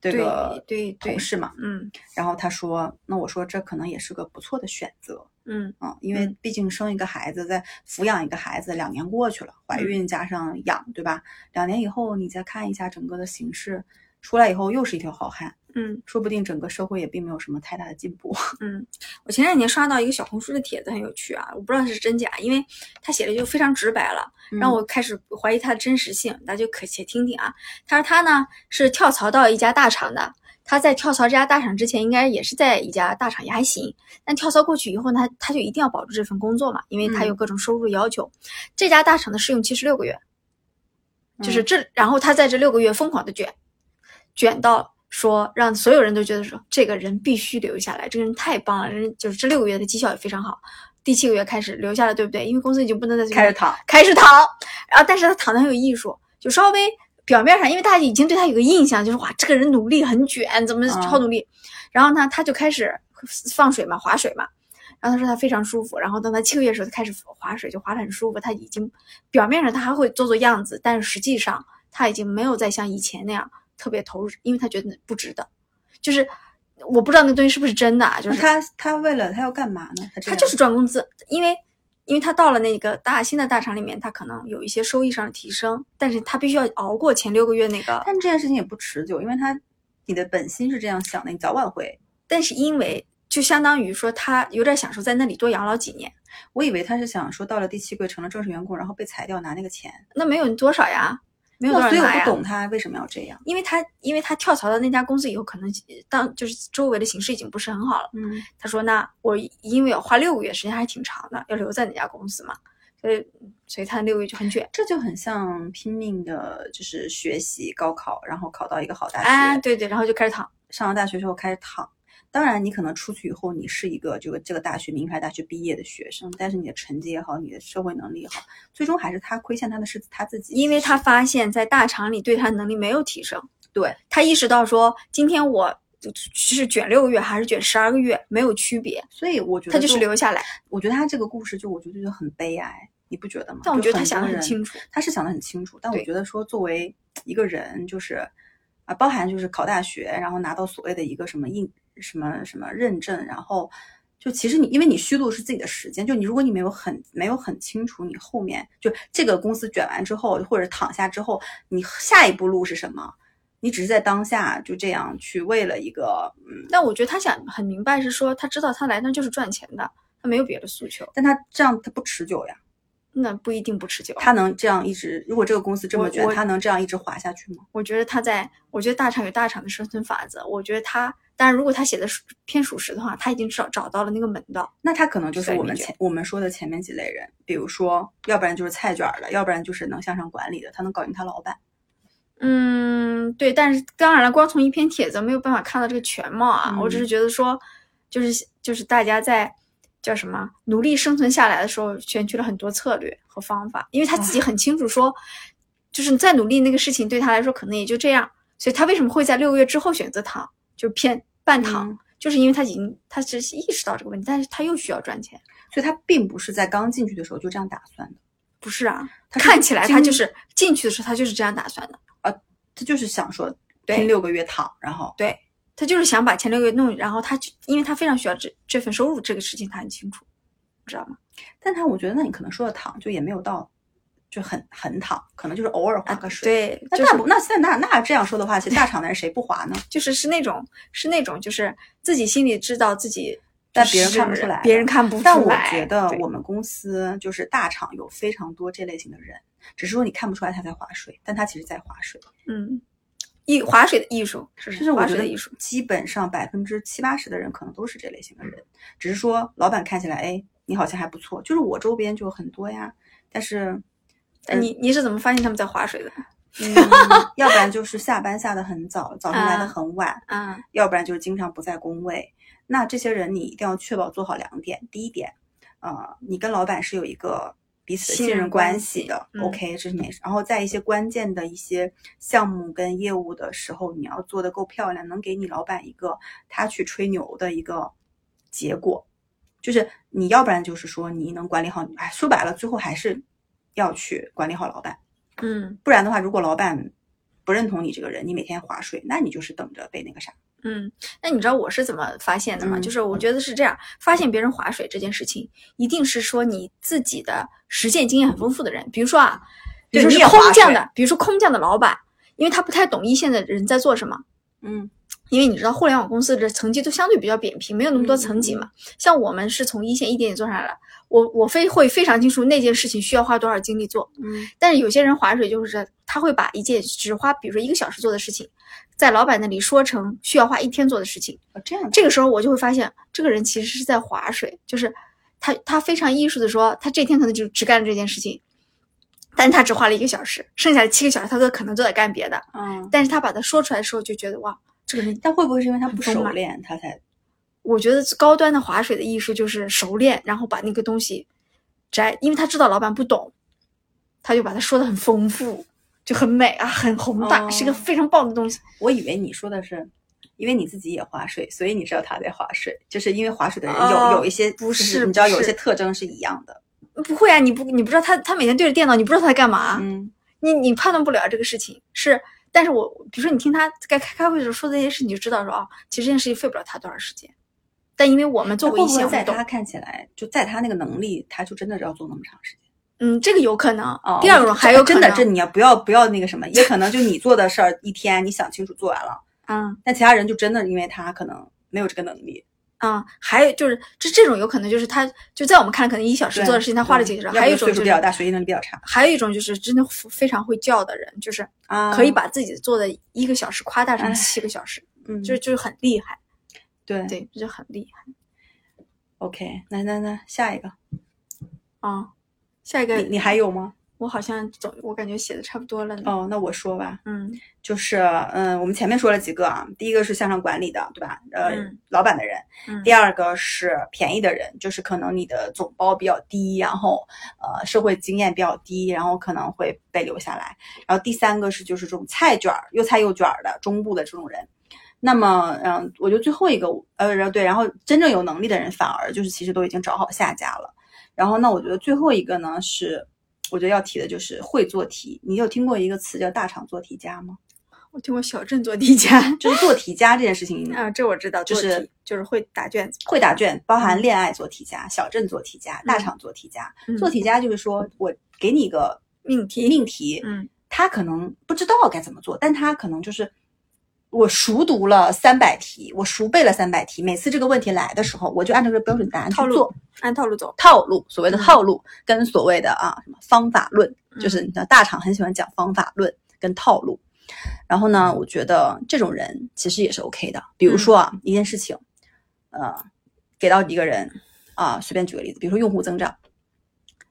这个对对同事嘛。嗯然后他说，那我说这可能也是个不错的选择嗯啊、因为嗯毕竟生一个孩子，再抚养一个孩子，两年过去了，怀嗯孕加上养，对吧？两年以后你再看一下整个的形势，出来以后又是一条好汉，嗯说不定整个社会也并没有什么太大的进步。嗯，我前两年刷到一个小红书的帖子很有趣啊，我不知道是真假，因为他写的就非常直白了，让我开始怀疑它的真实性，大家就可且听听啊。他说他呢是跳槽到一家大厂的，他在跳槽这家大厂之前，应该也是在一家大厂也还行，但跳槽过去以后呢，他他就一定要保住这份工作嘛，因为他有各种收入要求。这家大厂的试用期是六个月，就是这，然后他在这六个月疯狂的卷，卷到说让所有人都觉得说这个人必须留下来，这个人太棒了，人就是这六个月的绩效也非常好。第七个月开始留下了，对不对？因为公司已经不能再开始躺，开始躺，然后但是他躺的很有艺术，就稍微表面上，因为大家已经对他有个印象，就是哇，这个人努力很卷，怎么嗯超努力。然后呢，他就开始放水嘛，划水嘛。然后他说他非常舒服，然后等他七个月的时候，他开始划水，就划得很舒服。他已经表面上他还会做做样子，但是实际上他已经没有再像以前那样特别投入，因为他觉得不值得。就是我不知道那东西是不是真的啊，就是他他为了他要干嘛呢？他他就是赚工资，因为因为他到了那个大新的大厂里面，他可能有一些收益上的提升，但是他必须要熬过前六个月那个。但这件事情也不持久，因为他你的本心是这样想的，你早晚会。但是因为就相当于说他有点享受在那里多养老几年，我以为他是想说到了第七个月成了正式员工，然后被裁掉拿那个钱，那没有多少呀，没有所以我不。懂他为什么要这样。因为他因为他跳槽到那家公司以后，可能当就是周围的形势已经不是很好了。嗯，他说：“那我因为要花六个月时间还挺长的，要留在那家公司嘛，所以所以他六个月就很卷。这就很像拼命的，就是学习高考，然后考到一个好大学，啊，对对，然后就开始躺。上了大学之后开始躺。当然，你可能出去以后，你是一个这个这个大学名牌大学毕业的学生，但是你的成绩也好，你的社会能力也好，最终还是他亏欠他的是他自己，因为他发现，在大厂里对他能力没有提升，对他意识到说，今天我是卷六个月还是卷十二个月没有区别，所以我觉得他就是留下来。我觉得他这个故事就我觉得就很悲哀，你不觉得吗？但我觉得他想的很清楚，他是想的很清楚，但我觉得说作为一个人，就是啊，包含就是考大学，然后拿到所谓的一个什么印什么什么认证，然后就其实你因为你虚度是自己的时间，就你如果你没有很没有很清楚你后面就这个公司卷完之后，或者躺下之后，你下一步路是什么？你只是在当下就这样去为了一个嗯，但我觉得他想很明白，是说他知道他来那就是赚钱的，他没有别的诉求，但他这样他不持久呀，那不一定不持久。他能这样一直，如果这个公司这么卷，他能这样一直滑下去吗？我觉得他在，我觉得大厂有大厂的生存法则。我觉得他，当然如果他写的属偏属实的话，他已经找找到了那个门道。那他可能就是我们前我们说的前面几类人，比如说，要不然就是菜卷儿的，要不然就是能向上管理的，他能搞定他老板。嗯，对，但是当然了，光从一篇帖子没有办法看到这个全貌啊。嗯我只是觉得说，就是就是大家在叫什么努力生存下来的时候，选取了很多策略和方法，因为他自己很清楚说，就是你再努力那个事情对他来说可能也就这样，所以他为什么会在六个月之后选择躺，就偏半躺，嗯就是因为他已经他只是意识到这个问题，但是他又需要赚钱。所以他并不是在刚进去的时候就这样打算的，不是啊，他看起来他就是进去的时候他就是这样打算的，他就是想说对拼六个月躺，然后对他就是想把前六个月弄，然后他就因为他非常需要这这份收入，这个事情他很清楚，知道吗？但他我觉得那你可能说的躺就也没有到就很很躺，可能就是偶尔划个水。对，就是那那不那那那这样说的话，其实大厂的人谁不划呢？就是是那种是那种就是自己心里知道自己，但别人看不出来别人看不出来。但我觉得我们公司就是大厂有非常多这类型的人，只是说你看不出来他在划水，但他其实在划水。嗯，艺划水的艺术是就是我觉得划水的艺术，基本上百分之七八十的人可能都是这类型的人，只是说老板看起来，哎，你好像还不错。就是我周边就很多呀，但是，哎你你是怎么发现他们在划水的？嗯，要不然就是下班下的很早，早上来的啊很晚，啊，要不然就是经常不在工位。那这些人你一定要确保做好两点，第一点，呃，你跟老板是有一个彼此的信任关关系的，OK，这是没事。然后在一些关键的一些项目跟业务的时候，你要做的够漂亮，能给你老板一个他去吹牛的一个结果。就是你要不然就是说你能管理好，哎，说白了，最后还是要去管理好老板。嗯不然的话，如果老板不认同你这个人，你每天划水，那你就是等着被那个啥。嗯，那你知道我是怎么发现的吗？嗯就是我觉得是这样，发现别人划水这件事情，一定是说你自己的实践经验很丰富的人，比如说啊，比如说空降的，比如说空降的老板，因为他不太懂一线的人在做什么。嗯因为你知道，互联网公司的层级都相对比较扁平，没有那么多层级嘛。像我们是从一线一点点做上来的，我我非会非常清楚那件事情需要花多少精力做。嗯但是有些人划水就是他会把一件只花比如说一个小时做的事情，在老板那里说成需要花一天做的事情。哦，这样这个时候我就会发现，这个人其实是在划水，就是他他非常艺术的说，他这天可能就只干了这件事情，但他只花了一个小时，剩下的七个小时他都可能都在干别的。嗯，但是他把它说出来的时候，就觉得哇，这个人但会不会是因为他不熟练，他才我觉得高端的划水的艺术就是熟练，然后把那个东西摘，因为他知道老板不懂，他就把它说的很丰富，就很美啊，很宏大，哦是一个非常棒的东西。我以为你说的是，因为你自己也划水，所以你知道他在划水，就是因为划水的人有、哦有一些不就是你知道有一些特征是一样的。不会啊，你不你不知道他他每天对着电脑，你不知道他在干嘛，嗯你你判断不了这个事情是。但是我比如说你听他在开开会的时候说这些事，你就知道说啊，其实这件事情费不了他多长时间。但因为我们做过一些，活动会在他看起来，就在他那个能力，他就真的是要做那么长时间？嗯，这个有可能。哦，第二种还有可能，真的，这你要不要不要那个什么，也可能就你做的事儿一天你想清楚做完了，嗯但其他人就真的因为他可能没有这个能力，嗯，还有就是这这种有可能就是他就在我们看来可能一小时做的事情他花了几个小时，对还有一种就是岁数比较大，学习能力比较差还有一种就是真的非常会叫的人，就是啊，可以把自己做的一个小时夸大成哎七个小时，嗯，就是就是很厉害，对对，这就很厉害 OK，那那那下一个，啊。下一个你你还有吗？我好像总我感觉写的差不多了呢。哦，那我说吧，嗯就是嗯，我们前面说了几个啊，第一个是向上管理的，对吧？呃，嗯老板的人，嗯第二个是便宜的人，就是可能你的总包比较低，然后呃社会经验比较低，然后可能会被留下来。然后第三个是就是这种菜卷儿，又菜又卷儿的中部的这种人。那么，嗯，我觉得最后一个，呃，然后对，然后真正有能力的人反而就是其实都已经找好下家了。然后，那我觉得最后一个呢是，我觉得要提的就是会做题。你有听过一个词叫大厂做题家吗？我听过小镇做题家 就是做题家这件事情，啊，这我知道，就是就是会打卷子。会答卷，包含恋爱做题家、小镇做题家、大厂做题家。嗯做题家就是说我给你一个命题，命题，嗯他可能不知道该怎么做，但他可能就是我熟读了三百题，我熟背了三百题，每次这个问题来的时候，我就按照这个标准答案去套路做。按套路走。套路，所谓的嗯套路跟所谓的啊什么方法论，嗯就是你知道大厂很喜欢讲方法论跟套路。然后呢，我觉得这种人其实也是 OK 的。比如说啊，一件事情，呃，给到一个人啊，随便举个例子，比如说用户增长，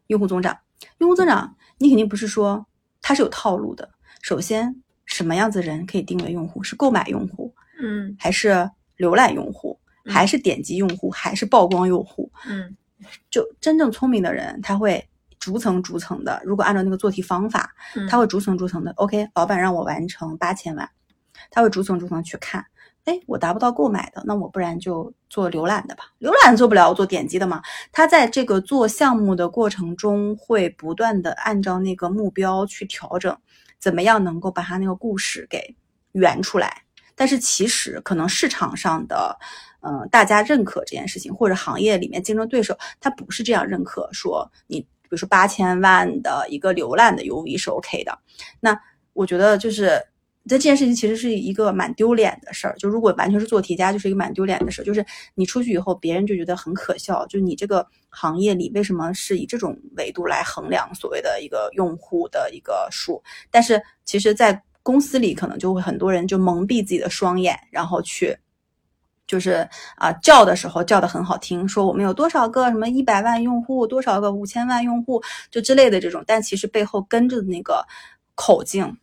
用户增长，用户增长，你肯定不是说它是有套路的。首先，什么样子的人可以定为用户？是购买用户，嗯还是浏览用户，嗯还是点击用户，还是曝光用户？嗯就真正聪明的人，他会逐层逐层的。如果按照那个做题方法，嗯，他会逐层逐层的。OK，老板让我完成八千万，他会逐层逐层去看。哎，我达不到购买的，那我不然就做浏览的吧。浏览做不了，我做点击的嘛。他在这个做项目的过程中，会不断的按照那个目标去调整，怎么样能够把他那个故事给圆出来。但是其实可能市场上的，嗯、大家认可这件事情，或者行业里面竞争对手他不是这样认可，说你比如说八千万的一个浏览的 UV 是 OK 的。那我觉得就是在这件事情其实是一个蛮丢脸的事儿。就如果完全是做题家，就是一个蛮丢脸的事儿。就是你出去以后，别人就觉得很可笑。就你这个行业里为什么是以这种维度来衡量所谓的一个用户的一个数？但是其实，在公司里可能就会很多人就蒙蔽自己的双眼，然后去。就是啊，叫的时候叫的很好听，说我们有多少个什么一百万用户，多少个五千万用户，就之类的这种，但其实背后跟着的那个口径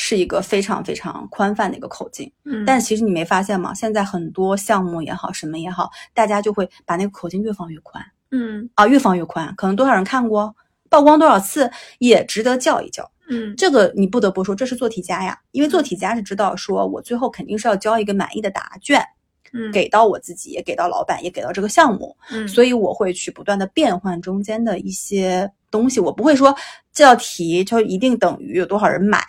是一个非常非常宽泛的一个口径。嗯，但其实你没发现吗？现在很多项目也好，什么也好，大家就会把那个口径越放越宽嗯啊，越放越宽。可能多少人看过，曝光多少次，也值得叫一叫。嗯这个你不得不说，这是做题家呀，因为做题家是知道说我最后肯定是要交一个满意的答卷，嗯给到我自己，也给到老板，也给到这个项目。嗯，所以我会去不断的变换中间的一些东西，我不会说这道题就一定等于有多少人买，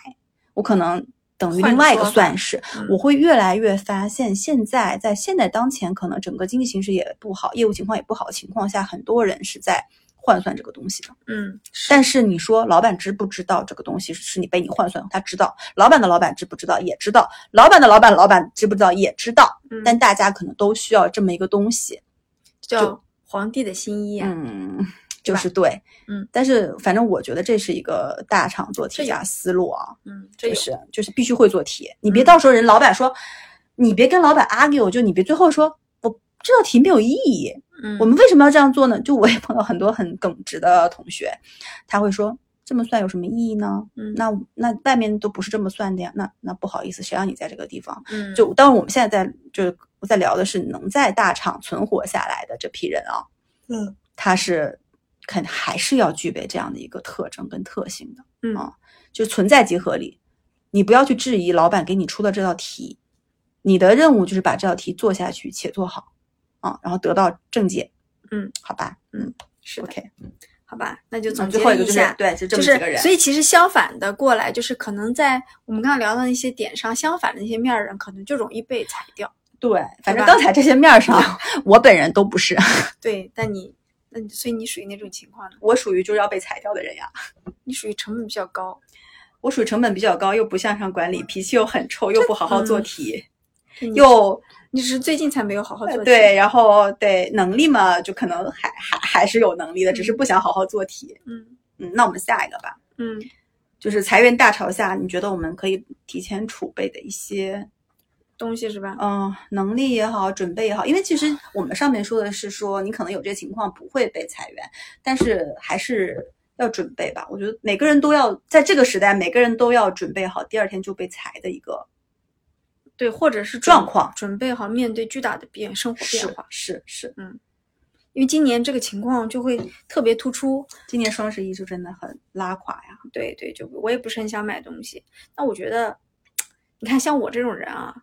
我可能等于另外一个算式。嗯我会越来越发现，现在在现在当前可能整个经济形势也不好，业务情况也不好的情况下，很多人是在换算这个东西的。嗯但是你说老板知不知道这个东西是你被你换算？他知道，老板的老板知不知道？也知道，老板的老板老板知不知道？也知道。嗯，但大家可能都需要这么一个东西。叫皇帝的新衣啊，嗯，就是对，嗯，但是反正我觉得这是一个大厂做题这有家思路啊，嗯，这有就是就是必须会做题，你别嗯到时候人老板说，你别跟老板 argue，就你别最后说我这道题没有意义，嗯我们为什么要这样做呢？就我也碰到很多很耿直的同学，他会说这么算有什么意义呢？嗯那那外面都不是这么算的呀，那那不好意思，谁让你在这个地方？嗯就当然我们现在在就是我在聊的是能在大厂存活下来的这批人啊，嗯他是肯还是要具备这样的一个特征跟特性的，嗯啊就存在即合理。你不要去质疑老板给你出的这道题，你的任务就是把这道题做下去且做好啊，然后得到正解。嗯，好吧，嗯是，，OK。好吧，那就总最后一个就是结一下，对，就这，么几个人。所以其实相反的过来，就是可能在我们刚刚聊的那些点上，相反的那些面儿人，可能就容易被裁掉。对，反正刚才这些面儿上，我本人都不是，对，但你那你所以你属于哪种情况呢？我属于就是要被裁掉的人呀。你属于成本比较高，我属于成本比较高，又不向上管理，脾气又很臭，又不好好做嗯题，你又你只是最近才没有好好做题。呃对，然后对能力嘛，就可能还还还是有能力的，只是不想好好做题。嗯嗯，那我们下一个吧，嗯，就是裁员大潮下，你觉得我们可以提前储备的一些东西是吧？嗯，能力也好，准备也好，因为其实我们上面说的是说你可能有这个情况不会被裁员，但是还是要准备吧。我觉得每个人都要在这个时代，每个人都要准备好第二天就被裁的一个对，或者是状况准备好面对巨大的变生活变是化，是是。嗯因为今年这个情况就会特别突出。今年双十一就真的很拉垮呀。对对，就我也不是很想买东西。那我觉得，你看像我这种人啊，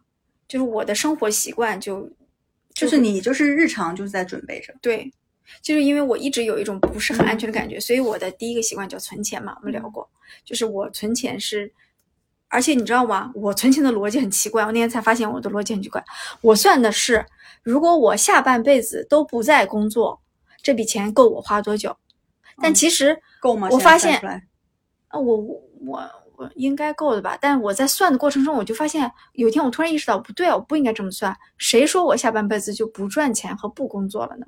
就是我的生活习惯就就是你就是日常就是在准备着，对，就是因为我一直有一种不是很安全的感觉，所以我的第一个习惯叫存钱嘛。我们聊过，就是我存钱是，而且你知道吗？我存钱的逻辑很奇怪，我那天才发现我的逻辑很奇怪。我算的是，如果我下半辈子都不再工作，这笔钱够我花多久？但嗯其实够吗？我发现啊，我我我我应该够的吧？但我在算的过程中，我就发现有一天我突然意识到，不对啊，我不应该这么算。谁说我下半辈子就不赚钱和不工作了呢？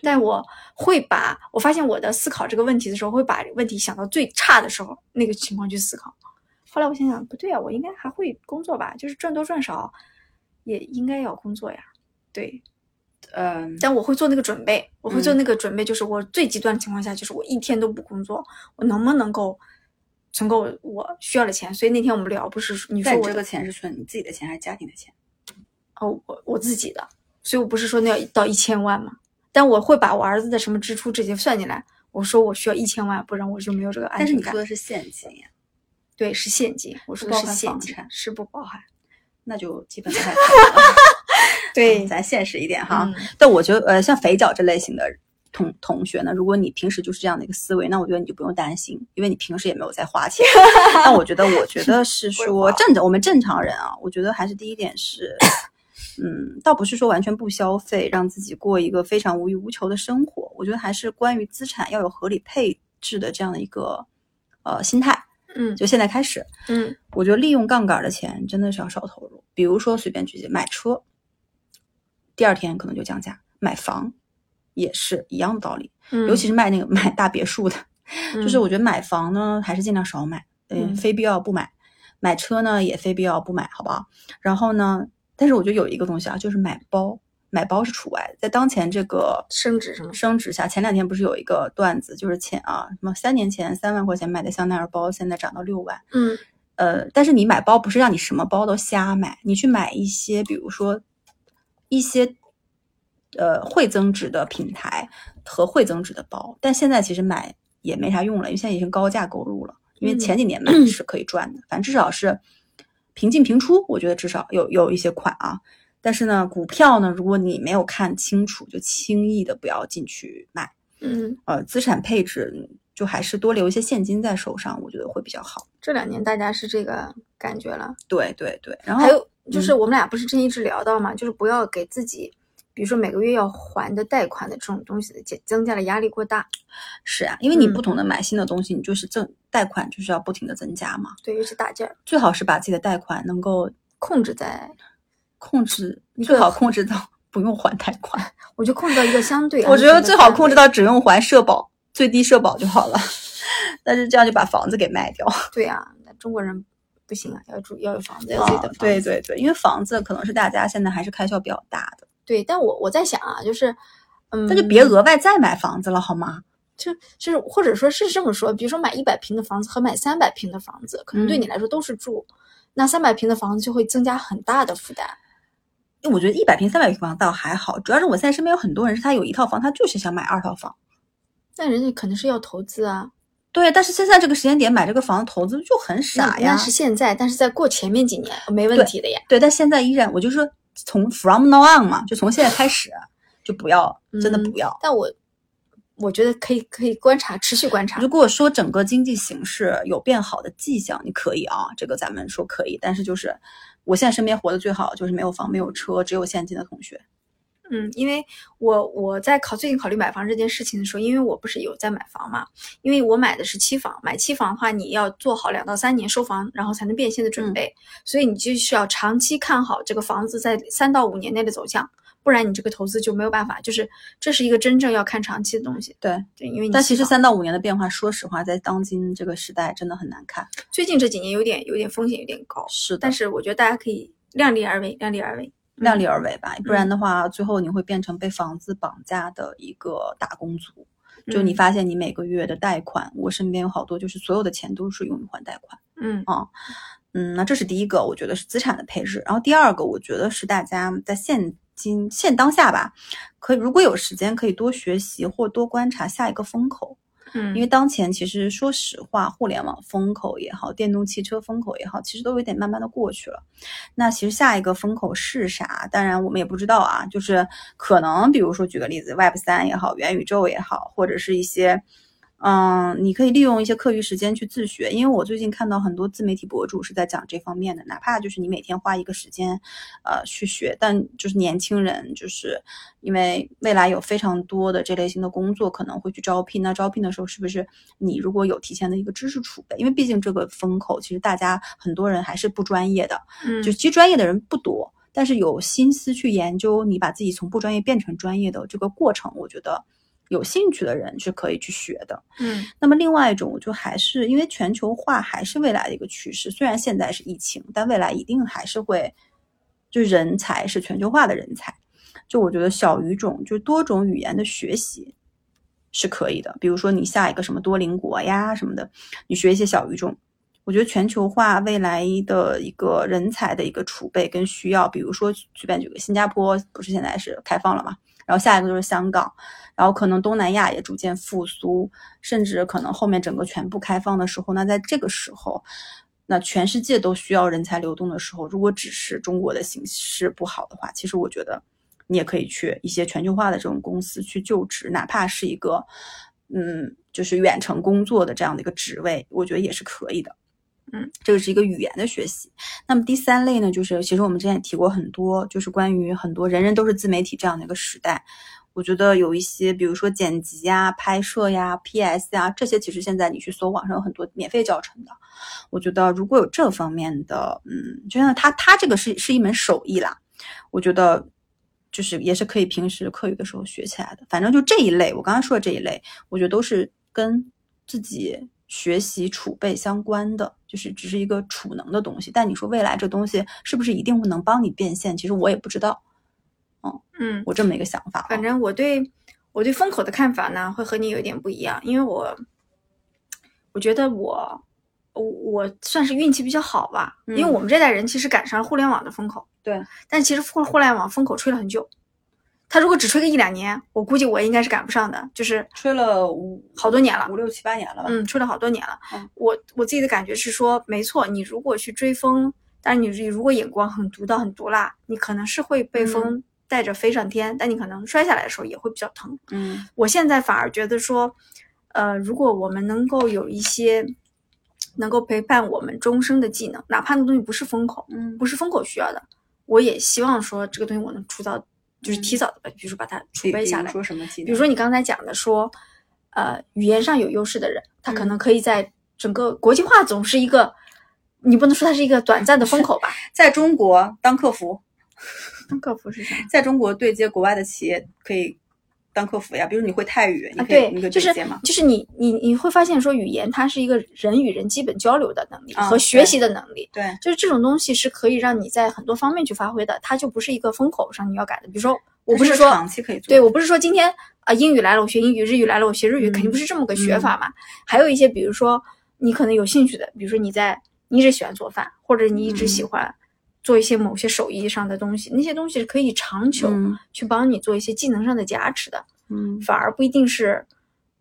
但我会把我发现我的思考这个问题的时候，会把问题想到最差的时候那个情况去思考。后来我想想，不对啊，我应该还会工作吧？就是赚多赚少，也应该要工作呀。对，嗯，但我会做那个准备，我会做嗯那个准备，就是我最极端的情况下，就是我一天都不工作，我能不能够存够我需要的钱？所以那天我们聊，不是你说我这个钱是存你自己的钱还是家庭的钱？哦，我我自己的，所以我不是说那要到一千万嘛，但我会把我儿子的什么支出这些算进来。我说我需要一千万，不然我就没有这个安全感但是你说。的是现金呀，对，是现金，我说的包是现金是不包含。那就基本不太了。对咱现实一点哈。嗯但我觉得，呃，像肥脚这类型的同同学呢，如果你平时就是这样的一个思维，那我觉得你就不用担心，因为你平时也没有在花钱。但我觉得，我觉得是说正常，我们正常人啊，我觉得还是第一点是，嗯，倒不是说完全不消费，让自己过一个非常无欲无求的生活。我觉得还是关于资产要有合理配置的这样的一个呃心态。嗯就现在开始，嗯我觉得利用杠杆的钱真的是要少投入。比如说随便举例，买车，第二天可能就降价；买房也是一样的道理。嗯，尤其是卖那个买大别墅的，就是嗯我觉得买房呢还是尽量少买，嗯，嗯非必要不买。买车呢也非必要不买，好不好？然后呢，但是我觉得有一个东西啊，就是买包，买包是除外。在当前这个升值什么升值下，前两天不是有一个段子，就是前啊什么三年前三万块钱买的香奈儿包，现在涨到六万。嗯呃，但是你买包不是让你什么包都瞎买，你去买一些，比如说一些呃会增值的品牌和会增值的包，但现在其实买也没啥用了，因为现在已经高价购入了。因为嗯前几年买是可以赚的，反正至少是平进平出，我觉得至少有有一些款啊。但是呢，股票呢，如果你没有看清楚，就轻易的不要进去买。嗯，呃，资产配置就还是多留一些现金在手上，我觉得会比较好。这两年大家是这个感觉了。对对对，然后还有就是嗯我们俩不是之前一直聊到嘛，就是不要给自己，比如说每个月要还的贷款的这种东西的增增加了压力过大。是啊，因为你嗯不同的买新的东西，你就是增贷款就是要不停的增加嘛。对，尤其大件儿最好是把自己的贷款能够控制在，控制，最好控制到不用还贷款。我就控制到一个相对我觉得最好控制到只用还社保，最低社保就好了。但是这样就把房子给卖掉。对啊，那中国人不行啊，要住要有房子，要有自己的房子。对对对，因为房子可能是大家现在还是开销比较大的，对，但我我在想啊，就是，嗯，那就别额外再买房子了，好吗？就就是或者说是这么说，比如说买一百平的房子和买三百平的房子，可能对嗯你来说都是住，那三百平的房子就会增加很大的负担。因为我觉得一百平、三百平房倒还好，主要是我现在身边有很多人是他有一套房，他就是想买二套房。那人家肯定是要投资啊，对，但是现在这个时间点买这个房子投资就很傻呀。那那是现在，但是在过前面几年没问题的呀。对，但现在依然，我就说从 from now on 嘛，就从现在开始，就不要，真的嗯不要。但我我觉得可以可以观察，持续观察如。果说整个经济形势有变好的迹象，你可以啊，这个咱们说可以，但是就是我现在身边活得最好就是没有房、没有车、只有现金的同学。嗯，因为我我在考最近考虑买房这件事情的时候，因为我不是有在买房嘛，因为我买的是期房，买期房的话，你要做好两到三年收房，然后才能变现的准备，所以你就需要长期看好这个房子在三到五年内的走向，不然你这个投资就没有办法，就是这是一个真正要看长期的东西。对，对，因为你但其实三到五年的变化，说实话，在当今这个时代真的很难看。最近这几年有点有点风险有点高，是的，但是我觉得大家可以量力而为，量力而为。量力而为吧，不然的话，最后你会变成被房子绑架的一个打工族。就你嗯发现你每个月的贷款，我身边有好多，就是所有的钱都是用于还贷款。嗯嗯，那这是第一个，我觉得是资产的配置。然后第二个，我觉得是大家在现今现当下吧，可以如果有时间，可以多学习或多观察下一个风口。嗯，因为当前其实说实话，互联网风口也好，电动汽车风口也好，其实都有点慢慢的过去了。那其实下一个风口是啥？当然我们也不知道啊，就是可能比如说举个例子，Web 三也好，元宇宙也好，或者是一些。嗯，你可以利用一些课余时间去自学，因为我最近看到很多自媒体博主是在讲这方面的，哪怕就是你每天花一个时间，呃，去学，但就是年轻人，就是因为未来有非常多的这类型的工作可能会去招聘，那招聘的时候是不是你如果有提前的一个知识储备？因为毕竟这个风口，其实大家很多人还是不专业的，嗯就其实专业的人不多，但是有心思去研究你把自己从不专业变成专业的这个过程，我觉得有兴趣的人是可以去学的。嗯那么另外一种，就还是因为全球化还是未来的一个趋势，虽然现在是疫情，但未来一定还是会，就人才是全球化的人才。就我觉得小语种，就多种语言的学习是可以的。比如说你下一个什么多邻国呀什么的，你学一些小语种。我觉得全球化未来的一个人才的一个储备跟需要，比如说随便举个新加坡，不是现在是开放了嘛？然后下一个就是香港，然后可能东南亚也逐渐复苏，甚至可能后面整个全部开放的时候，那在这个时候，那全世界都需要人才流动的时候，如果只是中国的形势不好的话，其实我觉得你也可以去一些全球化的这种公司去就职，哪怕是一个嗯，就是远程工作的这样的一个职位，我觉得也是可以的。嗯，这个是一个语言的学习。那么第三类呢，就是其实我们之前也提过很多，就是关于很多人人都是自媒体这样的一个时代。我觉得有一些，比如说剪辑呀、拍摄呀、PS 呀，这些其实现在你去搜网上有很多免费教程的。我觉得如果有这方面的，嗯，就像他他这个是是一门手艺啦，我觉得就是也是可以平时课余的时候学起来的。反正就这一类，我刚刚说的这一类，我觉得都是跟自己学习储备相关的，就是只是一个储能的东西。但你说未来这东西是不是一定会能帮你变现？其实我也不知道，嗯嗯，我这么一个想法啊。反正我对我对风口的看法呢，会和你有点不一样，因为我我觉得我我我算是运气比较好吧，因为嗯我们这代人其实赶上了互联网的风口，对，但其实互互联网风口吹了很久，他如果只吹个一两年，我估计我应该是赶不上的，就是吹了五好多年了五六七八年了吧？嗯，吹了好多年了。嗯我我自己的感觉是说，没错，你如果去追风，但是你你如果眼光很独到、很毒辣，你可能是会被风带着飞上天，但你可能摔下来的时候也会比较疼。嗯我现在反而觉得说，呃，如果我们能够有一些能够陪伴我们终生的技能，哪怕那东西不是风口，嗯不是风口需要的，我也希望说这个东西我能出到，就是提早的把，比如说把它储备下来。说什么技能？比如说你刚才讲的说，呃，语言上有优势的人，他可嗯能可以在整个国际化总是一个，你不能说它是一个短暂的风口吧？在中国当客服，当客服是啥？在中国对接国外的企业可以当客服呀。比如你会泰语，你啊，可以你可对，就是？就是你你你会发现说，语言它是一个人与人基本交流的能力啊和学习的能力，对，就是这种东西是可以让你在很多方面去发挥的，它就不是一个风口上你要改的。比如说，我不是说长期可以做，对我不是说今天啊、英语来了我学英语，日语来了我学日语，嗯肯定不是这么个学法嘛。还有一些，比如说你可能有兴趣的，比如说你在你一直喜欢做饭，或者你一直喜嗯欢做一些某些手艺上的东西，那些东西是可以长久嗯去帮你做一些技能上的加持的，嗯反而不一定是。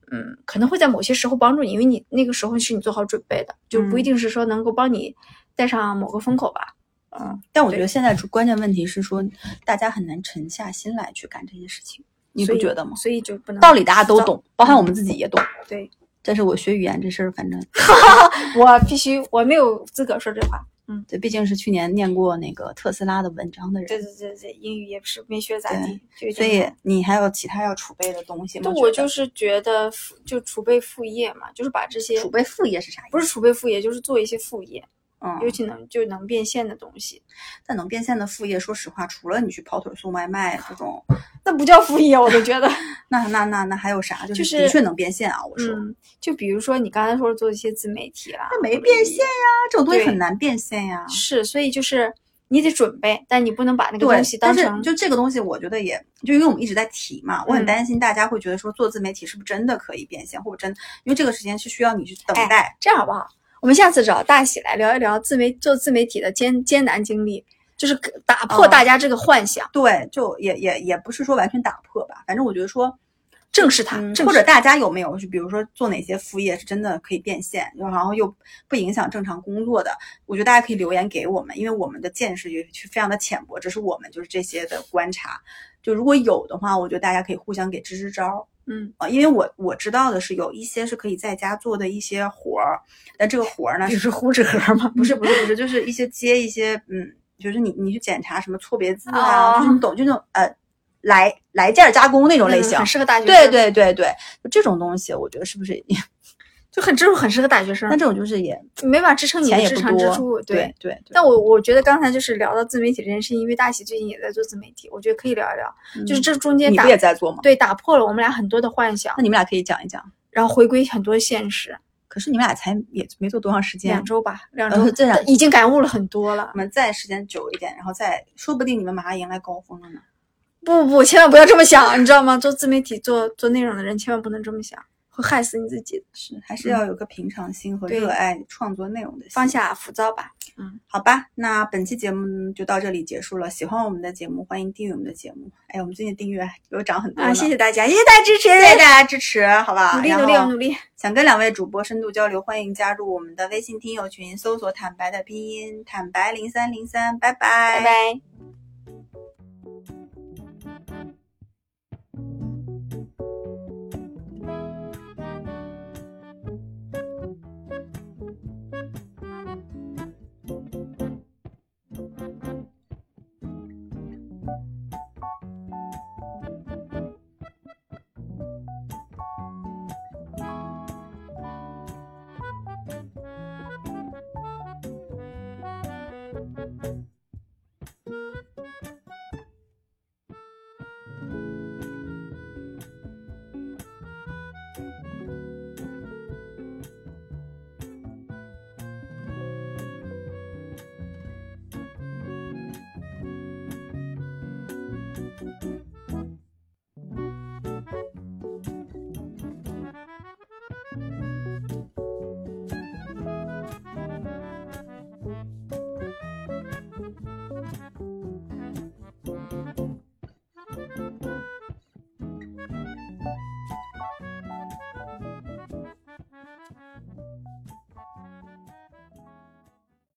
嗯，可能会在某些时候帮助你，因为你那个时候是你做好准备的，就不一嗯定是说能够帮你带上某个风口吧。嗯，但我觉得现在关键问题是说，大家很难沉下心来去干这些事情，你不觉得吗？所以就不能道理大家都懂，包含我们自己也懂。对，但是我学语言这事儿，反正 我必须，我没有资格说这话。嗯，对，毕竟是去年念过那个特斯拉的文章的人，对对对对，英语也不是没学咋地，所以你还有其他要储备的东西吗？就我就是觉得就储备副业嘛，就是把这些储备副业是啥意思？不是储备副业，就是做一些副业。嗯，尤其能就能变现的东西，但能变现的副业，说实话，除了你去跑腿送外卖这种，那不叫副业，我都觉得。那那那那还有啥？就是的确能变现啊！我说，就比如说你刚才说做一些自媒体啦，那没变现呀，这种东西很难变现呀。是，所以就是你得准备，但你不能把那个东西当成。就这个东西，我觉得也就因为我们一直在提嘛，我很担心大家会觉得说做自媒体是不是真的可以变现，或者真，因为这个时间是需要你去等待。这样好不好？我们下次找大喜来聊一聊自媒做自媒体的艰艰难经历，就是打破大家这个幻想。对，就也也也不是说完全打破吧，反正我觉得说正视它，或者大家有没有就比如说做哪些副业是真的可以变现，然后又不影响正常工作的，我觉得大家可以留言给我们，因为我们的见识也是非常的浅薄，只是我们就是这些的观察。就如果有的话，我觉得大家可以互相给支支招。嗯啊，因为我我知道的是有一些是可以在家做的一些活儿，但这个活儿呢，就是糊纸盒吗？不是不是不是，就是一些接一些，嗯，就是你你去检查什么错别字啊，就是你懂，就那种呃，来来件加工那种类型，很适合大学生。对对对对，就这种东西，我觉得是不是？就很这种很适合大学生，那这种就是也没法支撑你的日常支出，对对。但我我觉得刚才就是聊到自媒体这件事情，因为大喜最近也在做自媒体，我觉得可以聊一聊，就是这中间你不也在做吗？对，打破了我们俩很多的幻想。那你们俩可以讲一讲，然后回归很多现实。可是你们俩才也没做多长时间，两周吧，两周，这样已经感悟了很多了。我们再时间久一点，然后再说不定你们马上迎来高峰了呢。不不，千万不要这么想，你知道吗？做自媒体、做做内容的人千万不能这么想。会害死你自己，是还是要有个平常心和热爱创作内容的心，放下浮躁吧。嗯，好吧，那本期节目就到这里结束了。喜欢我们的节目，欢迎订阅我们的节目。哎，我们最近订阅有涨很多啊！谢谢大家，谢谢大家支持，谢谢大家支持，好吧？努力努力努力。想跟两位主播深度交流，欢迎加入我们的微信听友群，搜索“坦白”的拼音“坦白零三零三”。拜拜拜拜。